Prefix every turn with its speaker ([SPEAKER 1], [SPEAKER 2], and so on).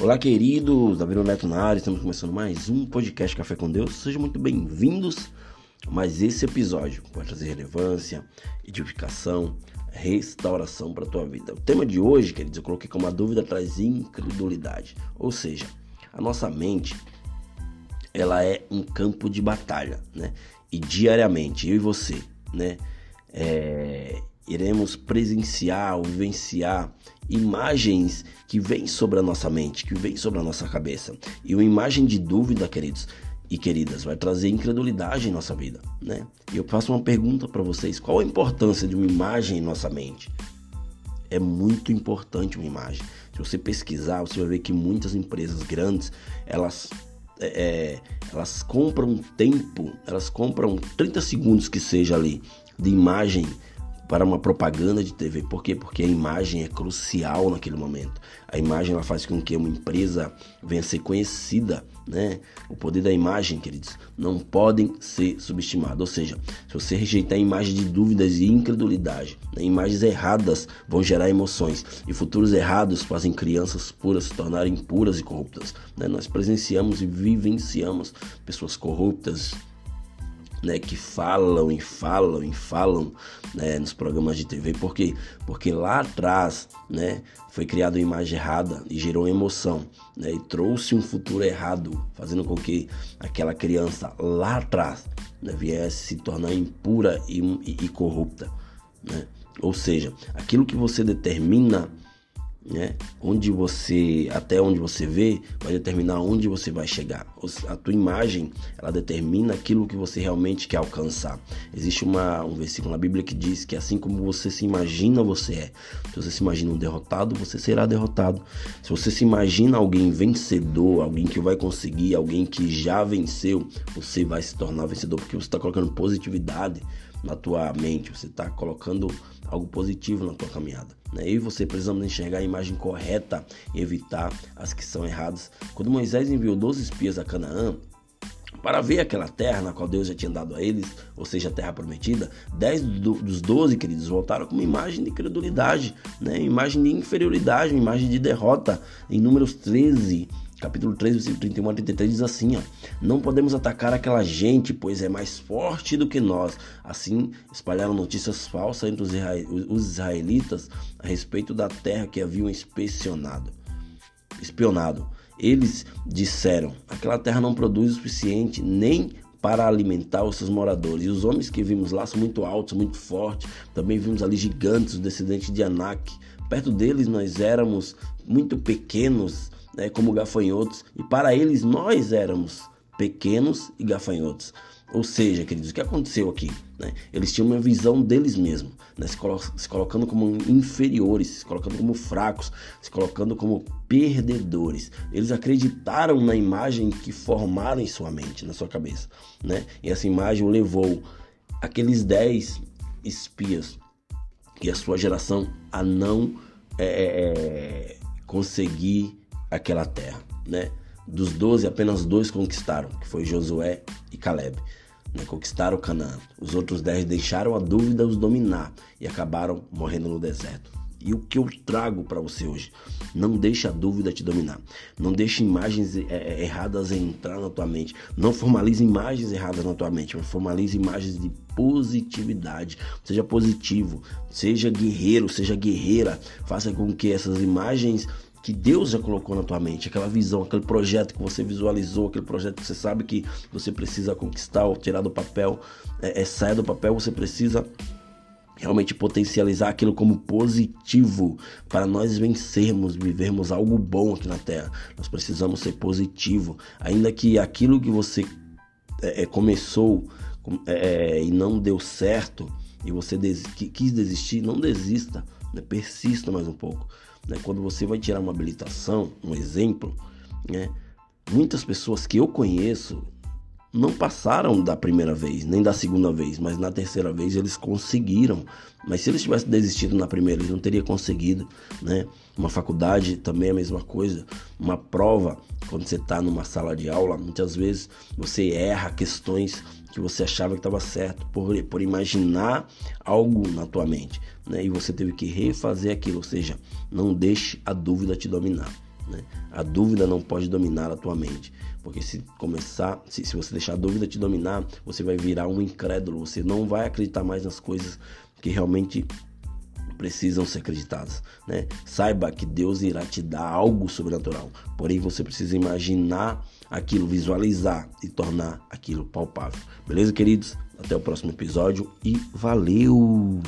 [SPEAKER 1] Olá, queridos, Davi Neto na área, estamos começando mais um podcast Café com Deus. Sejam muito bem-vindos a mais esse episódio vai trazer relevância, edificação, restauração para a tua vida. O tema de hoje, queridos, eu coloquei como a dúvida traz incredulidade, ou seja, a nossa mente ela é um campo de batalha, né? E diariamente eu e você, né? É, iremos presenciar vivenciar imagens que vêm sobre a nossa mente, que vêm sobre a nossa cabeça. E uma imagem de dúvida, queridos e queridas, vai trazer incredulidade em nossa vida, né? E eu faço uma pergunta para vocês: qual a importância de uma imagem em nossa mente? É muito importante uma imagem. Se você pesquisar, você vai ver que muitas empresas grandes, elas é, é elas compram tempo, elas compram 30 segundos que seja ali de imagem para uma propaganda de TV. Por quê? Porque a imagem é crucial naquele momento. A imagem ela faz com que uma empresa venha a ser conhecida, né? O poder da imagem, queridos, não podem ser subestimados. Ou seja, se você rejeitar a imagem de dúvidas e incredulidade, né? imagens erradas vão gerar emoções e futuros errados fazem crianças puras se tornarem impuras e corruptas. Né? Nós presenciamos e vivenciamos pessoas corruptas, né, que falam e falam e falam né, nos programas de TV, por quê? Porque lá atrás né, foi criada uma imagem errada e gerou emoção né, e trouxe um futuro errado, fazendo com que aquela criança lá atrás né, viesse se tornar impura e, e, e corrupta. Né? Ou seja, aquilo que você determina né? Onde você, até onde você vê, vai determinar onde você vai chegar. A tua imagem, ela determina aquilo que você realmente quer alcançar. Existe uma, um versículo na Bíblia que diz que assim como você se imagina, você é. Se você se imagina um derrotado, você será derrotado. Se você se imagina alguém vencedor, alguém que vai conseguir, alguém que já venceu, você vai se tornar vencedor porque você está colocando positividade na tua mente, você está colocando algo positivo na tua caminhada. Né? Eu e você precisamos enxergar a imagem correta e evitar as que são erradas. Quando Moisés enviou 12 espias a Canaã, para ver aquela terra na qual Deus já tinha dado a eles, ou seja, a terra prometida, 10 dos 12, queridos, voltaram com uma imagem de credulidade, né? imagem de inferioridade, uma imagem de derrota. Em Números 13, Capítulo 3, versículo 31 a 33 diz assim: ó, Não podemos atacar aquela gente, pois é mais forte do que nós. Assim, espalharam notícias falsas entre os israelitas a respeito da terra que haviam inspecionado. Espionado. Eles disseram: Aquela terra não produz o suficiente nem para alimentar os seus moradores. E os homens que vimos lá são muito altos, muito fortes. Também vimos ali gigantes, descendentes de Anak. Perto deles nós éramos muito pequenos né, como gafanhotos, e para eles nós éramos pequenos e gafanhotos. Ou seja, queridos, o que aconteceu aqui? Né? Eles tinham uma visão deles mesmos, né? se, colo se, colocando como inferiores, se colocando como fracos, se colocando como perdedores. Eles acreditaram na imagem que formaram em sua mente, na sua cabeça. Né? E essa imagem levou aqueles dez espias e a sua geração a não é, é, conseguir aquela terra, né? Dos doze, apenas dois conquistaram, que foi Josué e Caleb. Né? Conquistaram Canaã. Os outros dez deixaram a dúvida os dominar e acabaram morrendo no deserto. E o que eu trago para você hoje? Não deixe a dúvida te dominar. Não deixe imagens é, é, erradas entrar na tua mente. Não formalize imagens erradas na tua mente, mas formalize imagens de positividade. Seja positivo, seja guerreiro, seja guerreira. Faça com que essas imagens que Deus já colocou na tua mente, aquela visão, aquele projeto que você visualizou, aquele projeto que você sabe que você precisa conquistar ou tirar do papel, é, é sair do papel, você precisa realmente potencializar aquilo como positivo para nós vencermos, vivermos algo bom aqui na Terra. Nós precisamos ser positivo, ainda que aquilo que você é, é começou é, é, e não deu certo e você des quis desistir, não desista, né? persista mais um pouco. Né? Quando você vai tirar uma habilitação, um exemplo, né? muitas pessoas que eu conheço não passaram da primeira vez, nem da segunda vez, mas na terceira vez eles conseguiram. Mas se eles tivessem desistido na primeira, eles não teriam conseguido, né? Uma faculdade também é a mesma coisa. Uma prova, quando você está numa sala de aula, muitas vezes você erra questões que você achava que estava certo por, por imaginar algo na tua mente, né? E você teve que refazer aquilo, ou seja, não deixe a dúvida te dominar. Né? A dúvida não pode dominar a tua mente. Porque se começar, se, se você deixar a dúvida te dominar, você vai virar um incrédulo. Você não vai acreditar mais nas coisas que realmente precisam ser acreditadas, né? Saiba que Deus irá te dar algo sobrenatural. Porém, você precisa imaginar aquilo, visualizar e tornar aquilo palpável. Beleza, queridos? Até o próximo episódio e valeu!